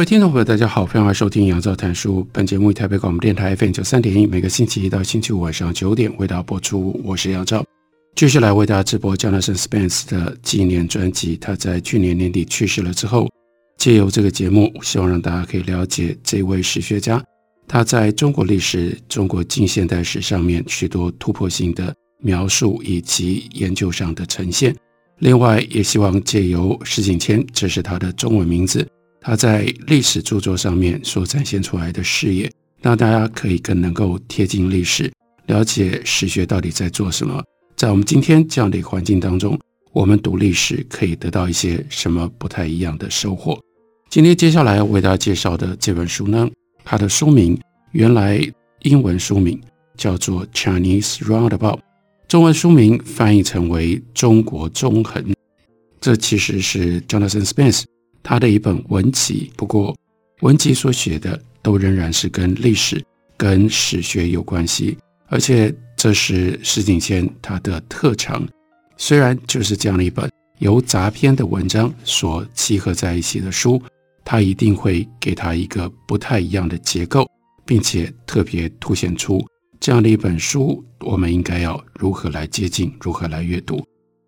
各位听众朋友，大家好，欢迎来收听杨照谈书。本节目以台北广播电台 FM 九三点一，每个星期一到星期五晚上九点为大家播出。我是杨照，继续来为大家直播 Jonathan Spence 的纪念专辑。他在去年年底去世了之后，借由这个节目，希望让大家可以了解这位史学家，他在中国历史、中国近现代史上面许多突破性的描述以及研究上的呈现。另外，也希望借由石景谦，这是他的中文名字。他在历史著作上面所展现出来的视野，让大家可以更能够贴近历史，了解史学到底在做什么。在我们今天这样的一个环境当中，我们读历史可以得到一些什么不太一样的收获。今天接下来为大家介绍的这本书呢，它的书名原来英文书名叫做《Chinese Roundabout》，中文书名翻译成为《中国中横》。这其实是 Jonathan Spence。他的一本文集，不过文集所写的都仍然是跟历史、跟史学有关系，而且这是石景谦他的特长。虽然就是这样的一本由杂篇的文章所集合在一起的书，他一定会给他一个不太一样的结构，并且特别凸显出这样的一本书，我们应该要如何来接近，如何来阅读。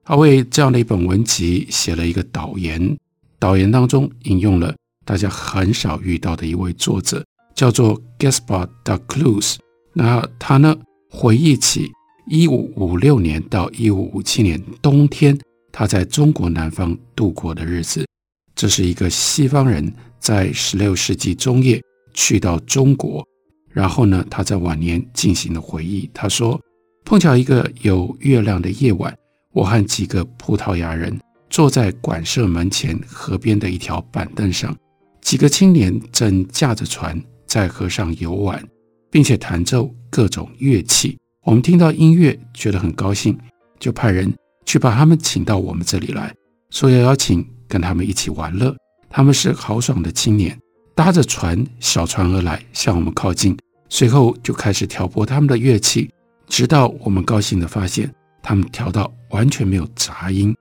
他为这样的一本文集写了一个导言。导言当中引用了大家很少遇到的一位作者，叫做 Gaspar da c l u s。那他呢，回忆起一五五六年到一五五七年冬天他在中国南方度过的日子。这是一个西方人在十六世纪中叶去到中国，然后呢，他在晚年进行了回忆。他说：“碰巧一个有月亮的夜晚，我和几个葡萄牙人。”坐在馆舍门前河边的一条板凳上，几个青年正驾着船在河上游玩，并且弹奏各种乐器。我们听到音乐，觉得很高兴，就派人去把他们请到我们这里来，说要邀请跟他们一起玩乐。他们是豪爽的青年，搭着船小船而来，向我们靠近，随后就开始挑拨他们的乐器，直到我们高兴地发现他们调到完全没有杂音。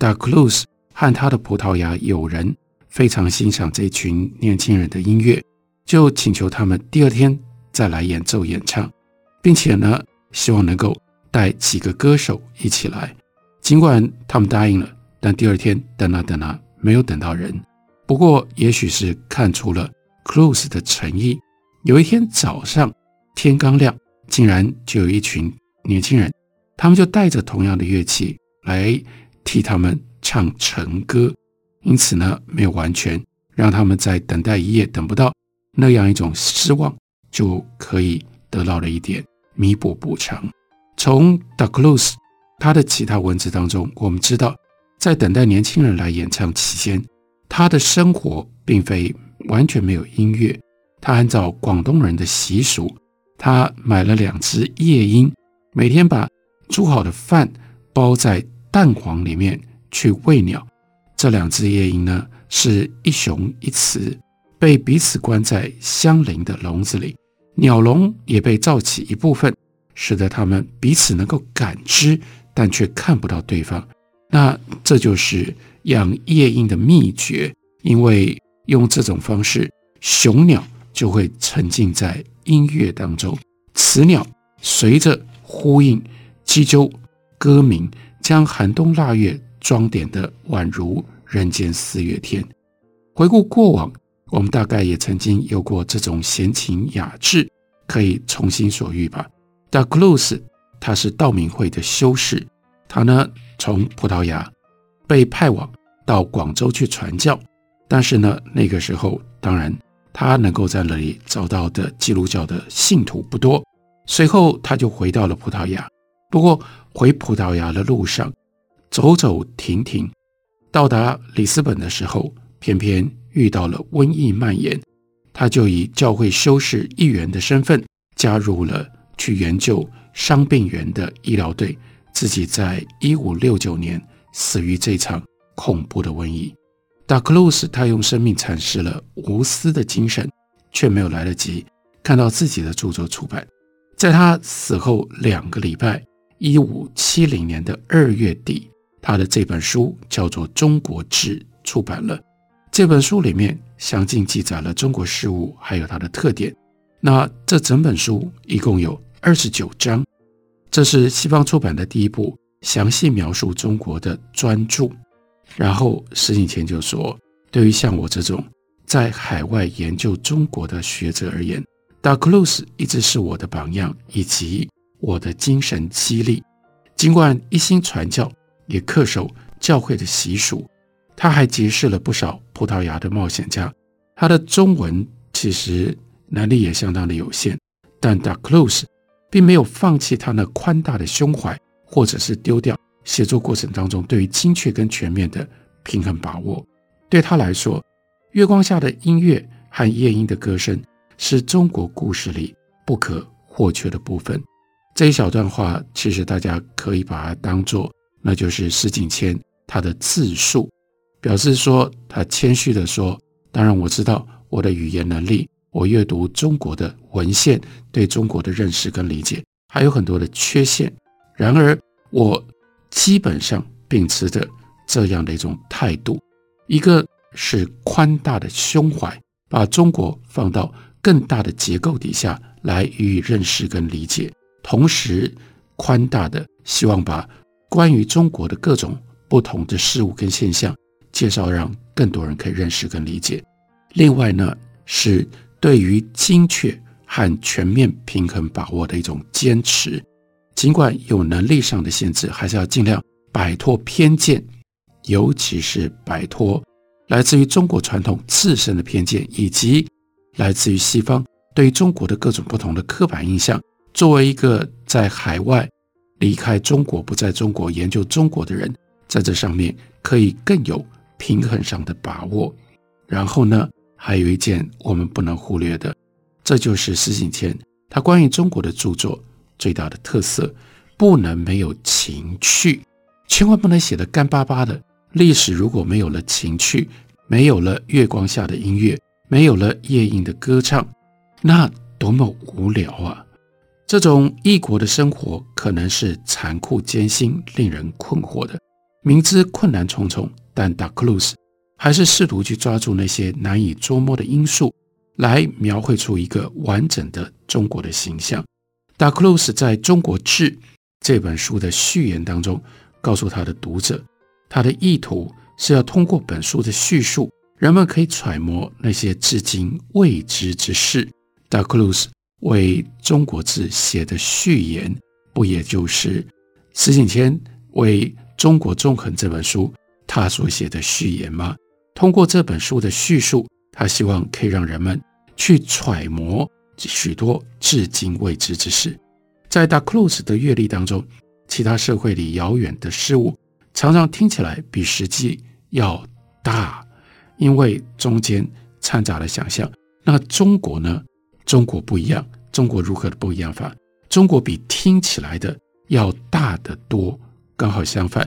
Dalcluse 和他的葡萄牙友人非常欣赏这群年轻人的音乐，就请求他们第二天再来演奏演唱，并且呢，希望能够带几个歌手一起来。尽管他们答应了，但第二天等啊等啊，没有等到人。不过，也许是看出了 Dalcluse 的诚意，有一天早上天刚亮，竟然就有一群年轻人，他们就带着同样的乐器来。替他们唱晨歌，因此呢，没有完全让他们在等待一夜等不到那样一种失望，就可以得到了一点弥补补偿。从 Dalcluse 他的其他文字当中，我们知道，在等待年轻人来演唱期间，他的生活并非完全没有音乐。他按照广东人的习俗，他买了两只夜莺，每天把煮好的饭包在。蛋黄里面去喂鸟，这两只夜莺呢，是一雄一雌，被彼此关在相邻的笼子里，鸟笼也被造起一部分，使得它们彼此能够感知，但却看不到对方。那这就是养夜莺的秘诀，因为用这种方式，雄鸟就会沉浸在音乐当中，雌鸟随着呼应鸡鸠歌鸣。将寒冬腊月装点的宛如人间四月天。回顾过往，我们大概也曾经有过这种闲情雅致，可以从心所欲吧。但 c l u s 他是道明会的修士，他呢从葡萄牙被派往到广州去传教，但是呢那个时候当然他能够在那里找到的基督教的信徒不多，随后他就回到了葡萄牙。不过，回葡萄牙的路上，走走停停，到达里斯本的时候，偏偏遇到了瘟疫蔓延，他就以教会修士一员的身份加入了去援救伤病员的医疗队，自己在一五六九年死于这场恐怖的瘟疫。达克鲁斯他用生命阐释了无私的精神，却没有来得及看到自己的著作出版。在他死后两个礼拜，一五七零年的二月底，他的这本书叫做《中国志》出版了。这本书里面详尽记载了中国事务，还有它的特点。那这整本书一共有二十九章，这是西方出版的第一部详细描述中国的专著。然后石景谦就说：“对于像我这种在海外研究中国的学者而言，达克鲁斯一直是我的榜样以及我的精神激励。尽管一心传教，也恪守教会的习俗，他还结识了不少葡萄牙的冒险家。他的中文其实能力也相当的有限，但达克鲁斯并没有放弃他那宽大的胸怀，或者是丢掉。”写作过程当中，对于精确跟全面的平衡把握，对他来说，月光下的音乐和夜莺的歌声是中国故事里不可或缺的部分。这一小段话，其实大家可以把它当做，那就是石景谦他的自述，表示说他谦虚地说：“当然我知道我的语言能力，我阅读中国的文献，对中国的认识跟理解还有很多的缺陷。然而我。”基本上秉持着这样的一种态度，一个是宽大的胸怀，把中国放到更大的结构底下来予以认识跟理解；同时，宽大的希望把关于中国的各种不同的事物跟现象介绍，让更多人可以认识跟理解。另外呢，是对于精确和全面平衡把握的一种坚持。尽管有能力上的限制，还是要尽量摆脱偏见，尤其是摆脱来自于中国传统自身的偏见，以及来自于西方对于中国的各种不同的刻板印象。作为一个在海外离开中国、不在中国研究中国的人，在这上面可以更有平衡上的把握。然后呢，还有一件我们不能忽略的，这就是石景谦他关于中国的著作。最大的特色，不能没有情趣，千万不能写得干巴巴的。历史如果没有了情趣，没有了月光下的音乐，没有了夜莺的歌唱，那多么无聊啊！这种异国的生活可能是残酷艰辛、令人困惑的。明知困难重重，但达克鲁斯还是试图去抓住那些难以捉摸的因素，来描绘出一个完整的中国的形象。达克鲁斯在《中国志》这本书的序言当中，告诉他的读者，他的意图是要通过本书的叙述，人们可以揣摩那些至今未知之事。达克鲁斯为《中国字》写的序言，不也就是石景谦为《中国纵横》这本书他所写的序言吗？通过这本书的叙述，他希望可以让人们去揣摩。许多至今未知之事，在达克鲁斯的阅历当中，其他社会里遥远的事物，常常听起来比实际要大，因为中间掺杂了想象。那中国呢？中国不一样，中国如何的不一样法？中国比听起来的要大得多，刚好相反，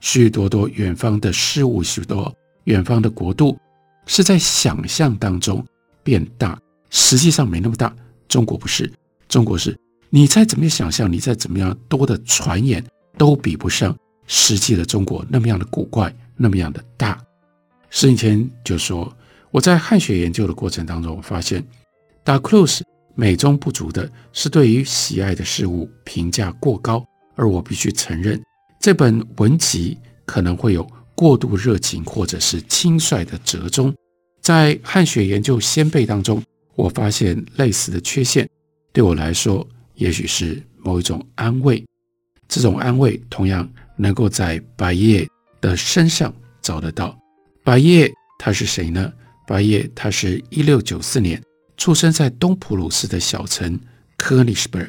许许多多远方的事物，许多远方的国度，是在想象当中变大。实际上没那么大，中国不是，中国是，你再怎么想象，你再怎么样多的传言，都比不上实际的中国那么样的古怪，那么样的大。十年前就说，我在汉学研究的过程当中，我发现达克鲁斯美中不足的是对于喜爱的事物评价过高，而我必须承认，这本文集可能会有过度热情或者是轻率的折中，在汉学研究先辈当中。我发现类似的缺陷，对我来说，也许是某一种安慰。这种安慰同样能够在白夜的身上找得到。白夜他是谁呢？白夜他是一六九四年出生在东普鲁士的小城科尼斯堡。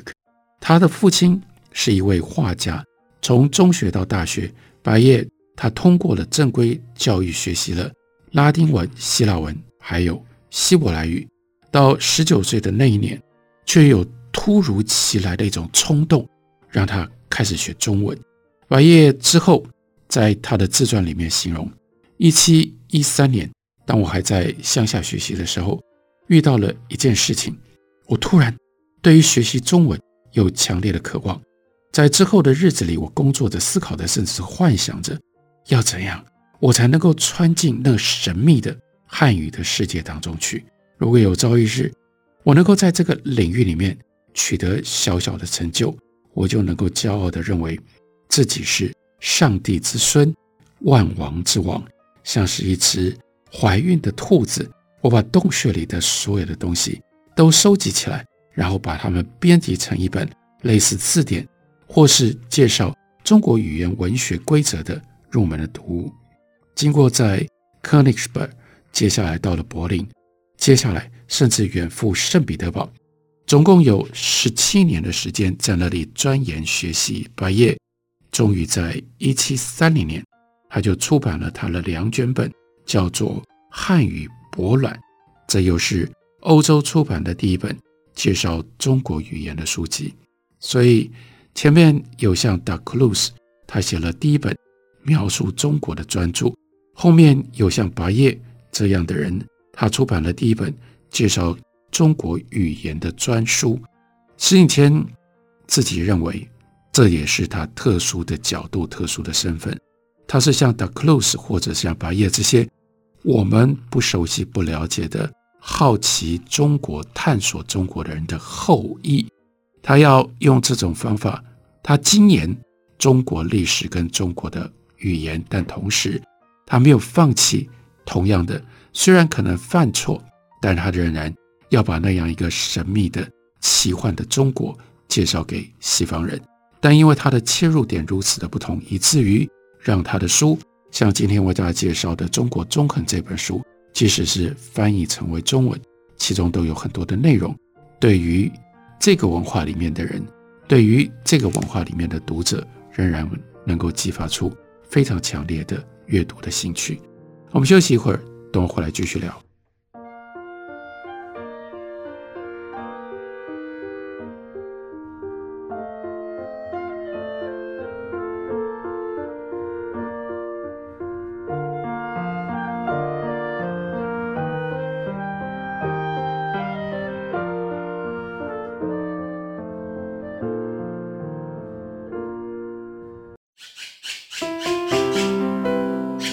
他的父亲是一位画家。从中学到大学，白夜他通过了正规教育，学习了拉丁文、希腊文，还有希伯来语。到十九岁的那一年，却有突如其来的一种冲动，让他开始学中文。白夜之后，在他的自传里面形容，一七一三年，当我还在乡下学习的时候，遇到了一件事情，我突然对于学习中文有强烈的渴望。在之后的日子里，我工作着、思考着，甚至幻想着。要怎样，我才能够穿进那神秘的汉语的世界当中去？如果有朝一日，我能够在这个领域里面取得小小的成就，我就能够骄傲地认为自己是上帝之孙，万王之王，像是一只怀孕的兔子。我把洞穴里的所有的东西都收集起来，然后把它们编辑成一本类似字典，或是介绍中国语言文学规则的。入门的读物，经过在 Königsberg，接下来到了柏林，接下来甚至远赴圣彼得堡，总共有十七年的时间在那里钻研学习。白夜终于在一七三零年，他就出版了他的两卷本，叫做《汉语博览》，这又是欧洲出版的第一本介绍中国语言的书籍。所以前面有像 Da Cruz，他写了第一本。描述中国的专著，后面有像白夜这样的人，他出版了第一本介绍中国语言的专书。石景谦自己认为，这也是他特殊的角度、特殊的身份。他是像 Da Cruz 或者像白夜这些我们不熟悉、不了解的好奇中国、探索中国的人的后裔。他要用这种方法，他精研中国历史跟中国的。语言，但同时他没有放弃。同样的，虽然可能犯错，但他仍然要把那样一个神秘的、奇幻的中国介绍给西方人。但因为他的切入点如此的不同，以至于让他的书，像今天为大家介绍的《中国中横》这本书，即使是翻译成为中文，其中都有很多的内容，对于这个文化里面的人，对于这个文化里面的读者，仍然能够激发出。非常强烈的阅读的兴趣。我们休息一会儿，等我回来继续聊。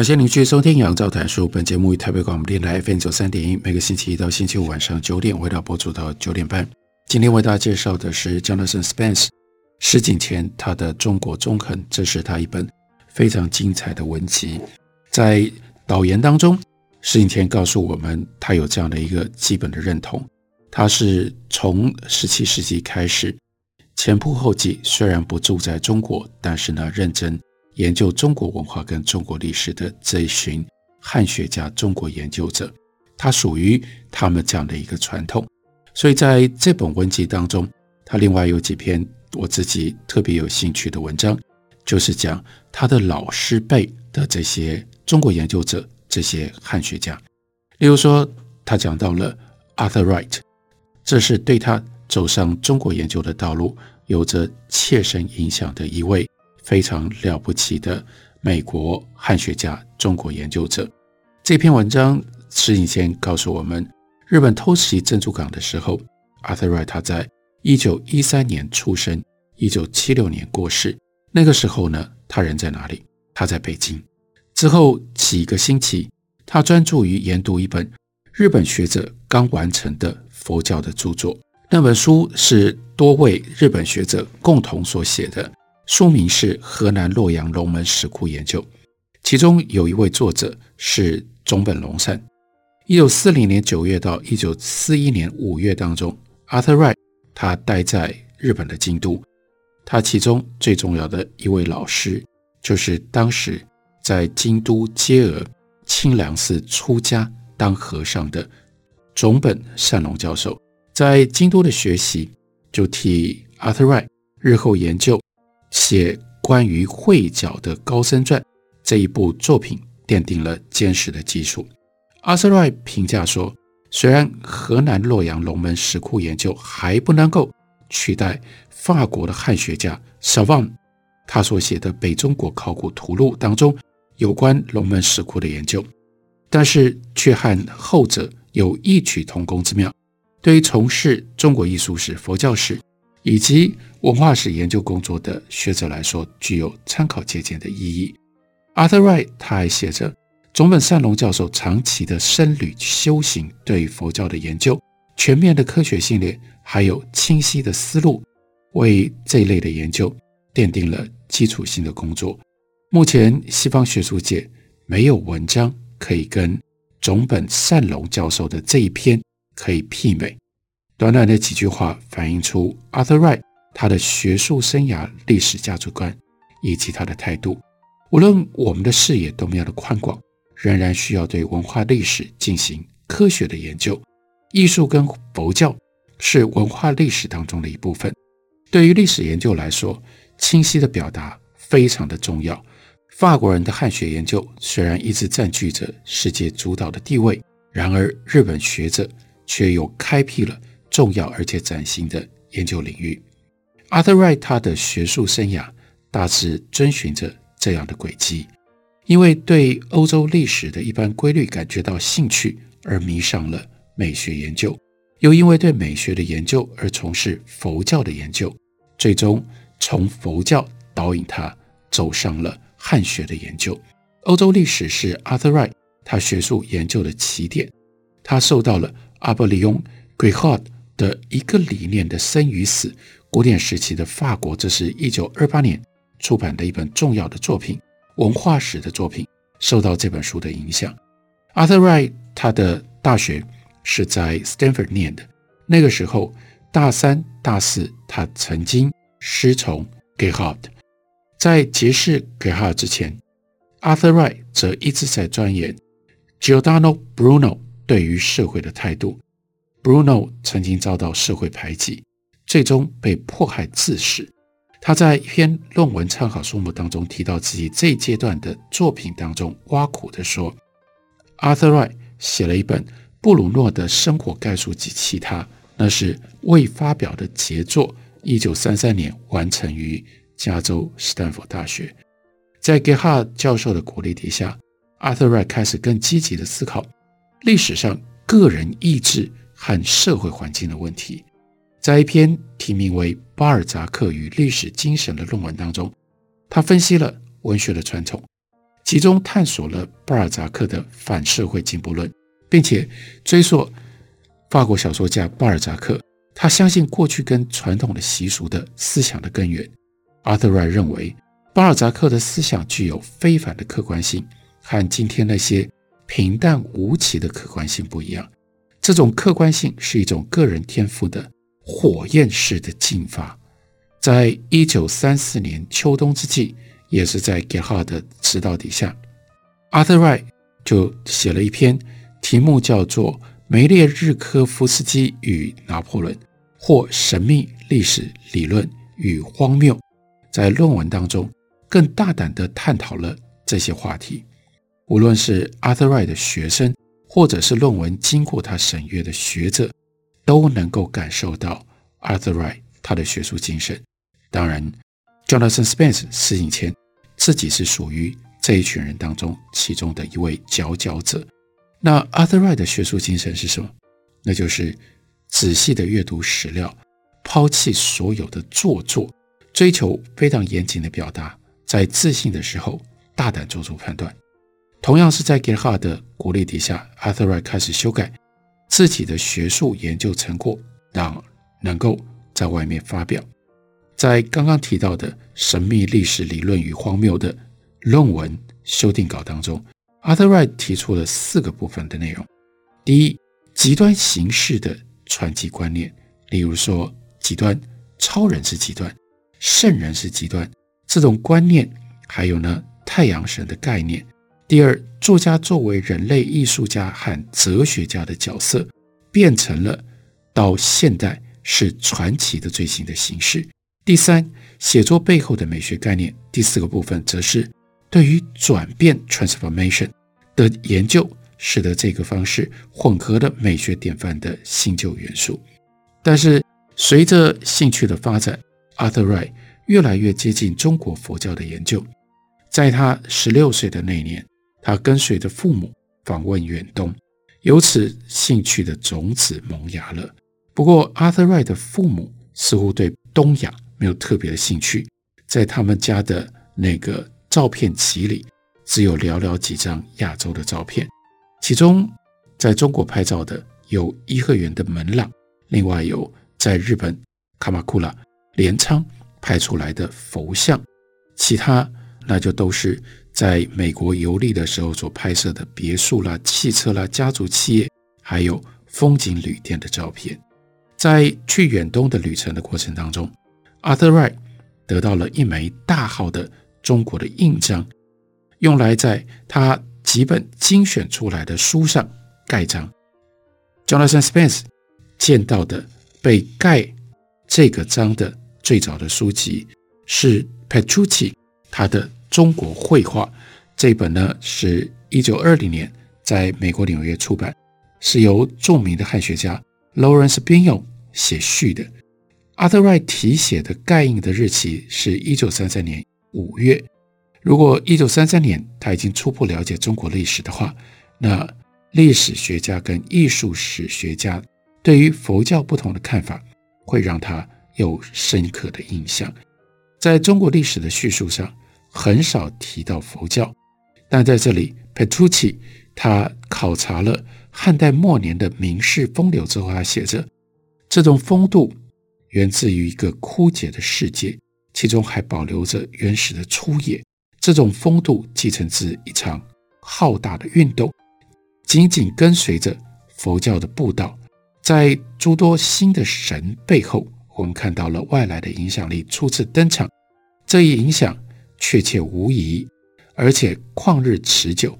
感谢您继续收听《杨照谈书》。本节目于台北广播电台 FM 九三点一，每个星期一到星期五晚上九点，为大家播出到九点半。今天为大家介绍的是 Jonathan Spence 石景谦他的《中国中横》，这是他一本非常精彩的文集。在导言当中，石景谦告诉我们，他有这样的一个基本的认同：他是从十七世纪开始，前仆后继，虽然不住在中国，但是呢，认真。研究中国文化跟中国历史的这一群汉学家、中国研究者，他属于他们这样的一个传统。所以在这本文集当中，他另外有几篇我自己特别有兴趣的文章，就是讲他的老师辈的这些中国研究者、这些汉学家。例如说，他讲到了 Arthur Wright，这是对他走上中国研究的道路有着切身影响的一位非常了不起的美国汉学家、中国研究者。这篇文章石景谦告诉我们。日本偷袭珍珠港的时候，Arthur Wright 他在一九一三年出生，一九七六年过世。那个时候呢，他人在哪里？他在北京。之后几个星期，他专注于研读一本日本学者刚完成的佛教的著作。那本书是多位日本学者共同所写的，书名是《河南洛阳龙门石窟研究》，其中有一位作者是塚本龙善。一九四零年九月到一九四一年五月当中，Arthur Wright 他待在日本的京都。他其中最重要的一位老师，就是当时在京都接额清凉寺出家当和尚的塚本善隆教授。在京都的学习，就替 Arthur Wright 日后研究写关于会角的《高僧传》这一部作品奠定了坚实的基础。阿瑟瑞评价说：“虽然河南洛阳龙门石窟研究还不能够取代法国的汉学家 Savant 他所写的《北中国考古图录》当中有关龙门石窟的研究，但是却和后者有异曲同工之妙。对于从事中国艺术史、佛教史以及文化史研究工作的学者来说，具有参考借鉴的意义。”Arthur Wright 他还写着。总本善隆教授长期的僧侣修行，对佛教的研究、全面的科学训练，还有清晰的思路，为这一类的研究奠定了基础性的工作。目前西方学术界没有文章可以跟总本善隆教授的这一篇可以媲美。短短的几句话，反映出 Arthur Wright 他的学术生涯、历史价值观以及他的态度。无论我们的视野多么样的宽广。仍然需要对文化历史进行科学的研究。艺术跟佛教是文化历史当中的一部分。对于历史研究来说，清晰的表达非常的重要。法国人的汉学研究虽然一直占据着世界主导的地位，然而日本学者却又开辟了重要而且崭新的研究领域。Arthur Wright 他的学术生涯大致遵循着这样的轨迹。因为对欧洲历史的一般规律感觉到兴趣而迷上了美学研究，又因为对美学的研究而从事佛教的研究，最终从佛教导引他走上了汉学的研究。欧洲历史是 Arthur Wright 他学术研究的起点，他受到了阿波利翁·圭哈的一个理念的生与死。古典时期的法国，这是一九二八年出版的一本重要的作品。文化史的作品受到这本书的影响。Arthur Wright 他的大学是在 Stanford 念的，那个时候大三、大四他曾经师从 Gerhardt。在结识 Gerhardt 之前，Arthur Wright 则一直在钻研 Giordano Bruno 对于社会的态度。Bruno 曾经遭到社会排挤，最终被迫害致死。他在一篇论文参考书目当中提到自己这一阶段的作品当中，挖苦地说：“Arthur Wright 写了一本布鲁诺的生活概述及其他，那是未发表的杰作，一九三三年完成于加州斯坦福大学。在 g e h a 教授的鼓励底下，Arthur Wright 开始更积极地思考历史上个人意志和社会环境的问题。”在一篇题名为《巴尔扎克与历史精神》的论文当中，他分析了文学的传统，其中探索了巴尔扎克的反社会进步论，并且追溯法国小说家巴尔扎克，他相信过去跟传统的习俗的思想的根源。Arthur Wright 认为，巴尔扎克的思想具有非凡的客观性，和今天那些平淡无奇的客观性不一样。这种客观性是一种个人天赋的。火焰式的进发，在一九三四年秋冬之际，也是在 g e h a r 的指导底下，Arthur Wright 就写了一篇题目叫做《梅列日科夫斯基与拿破仑》或《神秘历史理论与荒谬》在论文当中更大胆地探讨了这些话题。无论是 Arthur Wright 的学生，或者是论文经过他审阅的学者，都能够感受到 Arthur Wright 他的学术精神。当然，Jonathan Spence 施颖谦自己是属于这一群人当中其中的一位佼佼者。那 Arthur Wright 的学术精神是什么？那就是仔细的阅读史料，抛弃所有的做作，追求非常严谨的表达，在自信的时候大胆做出判断。同样是在 Gerhard 的鼓励底下，Arthur Wright 开始修改自己的学术研究成果，让能够在外面发表。在刚刚提到的神秘历史理论与荒谬的论文修订稿当中，Arthur Wright 提出了四个部分的内容。第一，极端形式的传奇观念，例如说极端超人是极端，圣人是极端这种观念，还有呢太阳神的概念。第二，作家作为人类艺术家和哲学家的角色，变成了到现代是传奇的最新的形式。第三，写作背后的美学概念。第四个部分则是对于转变 （transformation） 的研究，使得这个方式混合了美学典范的新旧元素。但是，随着兴趣的发展，Arthur Wright 越来越接近中国佛教的研究。在他十六岁的那年，他跟随着父母访问远东，由此兴趣的种子萌芽了。不过，Arthur Wright 的父母似乎对东亚没有特别的兴趣，在他们家的那个照片集里，只有寥寥几张亚洲的照片，其中在中国拍照的有颐和园的门廊，另外有在日本卡马库拉镰仓拍出来的佛像，其他那就都是。在美国游历的时候所拍摄的别墅啦、汽车啦、家族企业，还有风景旅店的照片，在去远东的旅程的过程当中，Arthur Wright 得到了一枚大号的中国的印章，用来在他几本精选出来的书上盖章。Jonathan Spence 见到的被盖这个章的最早的书籍是 Petrucci 他的。中国绘画这本呢，是一九二零年在美国纽约出版，是由著名的汉学家 Lawrence Binyon 写序的。Arthur Wright 题写的盖印的日期是一九三三年五月。如果一九三三年他已经初步了解中国历史的话，那历史学家跟艺术史学家对于佛教不同的看法，会让他有深刻的印象。在中国历史的叙述上。很少提到佛教，但在这里，Petrucci 他考察了汉代末年的名士风流之后，他写着：这种风度源自于一个枯竭的世界，其中还保留着原始的粗野。这种风度继承自一场浩大的运动，紧紧跟随着佛教的步道，在诸多新的神背后，我们看到了外来的影响力初次登场，这一影响。确切无疑，而且旷日持久，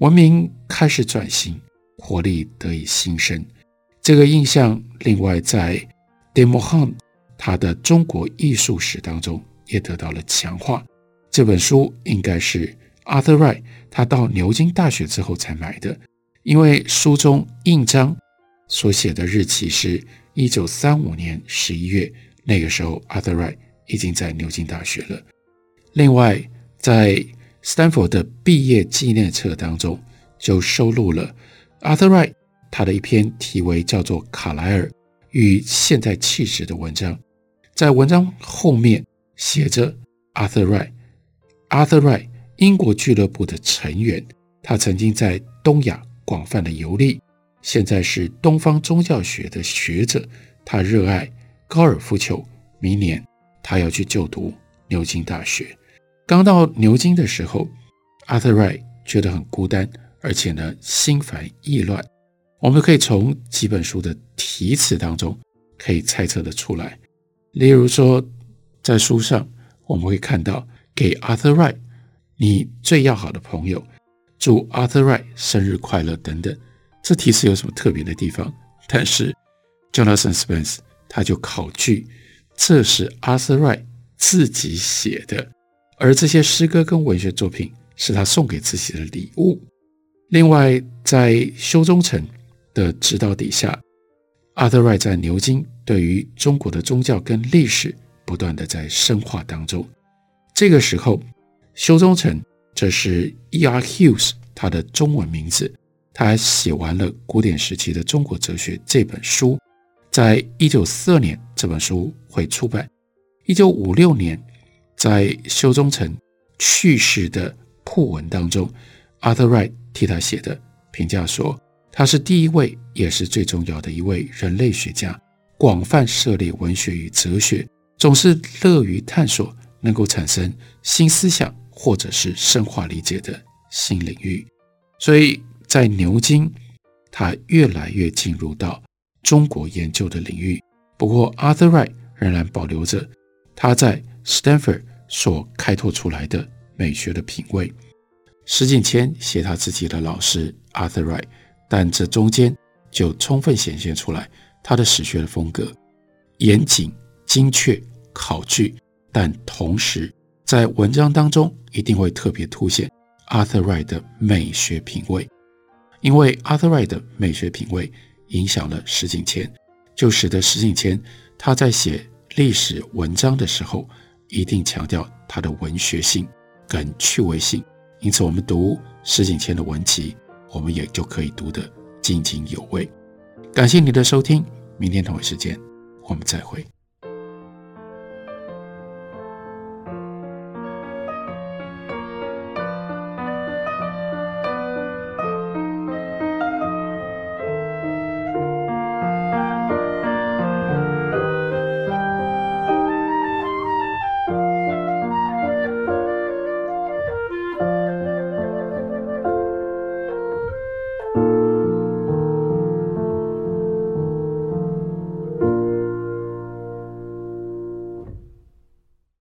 文明开始转型，活力得以新生。这个印象，另外在 d e m o h a n 他的中国艺术史当中也得到了强化。这本书应该是 Arthur Wright 他到牛津大学之后才买的，因为书中印章所写的日期是一九三五年十一月，那个时候 Arthur Wright 已经在牛津大学了。另外，在斯坦福的毕业纪念册当中，就收录了 Arthur Wright 他的一篇题为叫做《卡莱尔与现代气质》的文章。在文章后面写着 Arthur Wright，Arthur Wright 英国俱乐部的成员，他曾经在东亚广泛的游历，现在是东方宗教学的学者。他热爱高尔夫球，明年他要去就读牛津大学。刚到牛津的时候，Arthur Wright 觉得很孤单，而且呢心烦意乱。我们可以从几本书的题词当中可以猜测得出来。例如说，在书上我们会看到给 Arthur Wright 你最要好的朋友，祝 Arthur Wright 生日快乐等等。这题词有什么特别的地方？但是 Jonathan Spence 他就考据，这是 Arthur Wright 自己写的，而这些诗歌跟文学作品是他送给自己的礼物。另外，在修忠诚的指导底下阿德瑞在牛津对于中国的宗教跟历史不断的在深化当中。这个时候，修忠诚这是 E.R. Hughes 他的中文名字。他还写完了古典时期的中国哲学这本书，在一九四二年这本书会出版。一九五六年，在修忠诚去世的訃文当中，Arthur Wright 替他写的评价说，他是第一位也是最重要的一位人类学家，广泛涉猎文学与哲学，总是乐于探索能够产生新思想或者是深化理解的新领域，所以。在牛津，他越来越进入到中国研究的领域。不过，Arthur Wright 仍然保留着他在 Stanford 所开拓出来的美学的品味。石景谦写他自己的老师 Arthur Wright，但这中间就充分显现出来他的史学的风格：严谨、精确、考据，但同时在文章当中一定会特别凸显 Arthur Wright 的美学品味。因为 Arthur Wright 的美学品味影响了石景谦，就使得石景谦他在写历史文章的时候，一定强调它的文学性跟趣味性。因此，我们读石景谦的文集，我们也就可以读得津津有味。感谢你的收听，明天同一时间我们再会。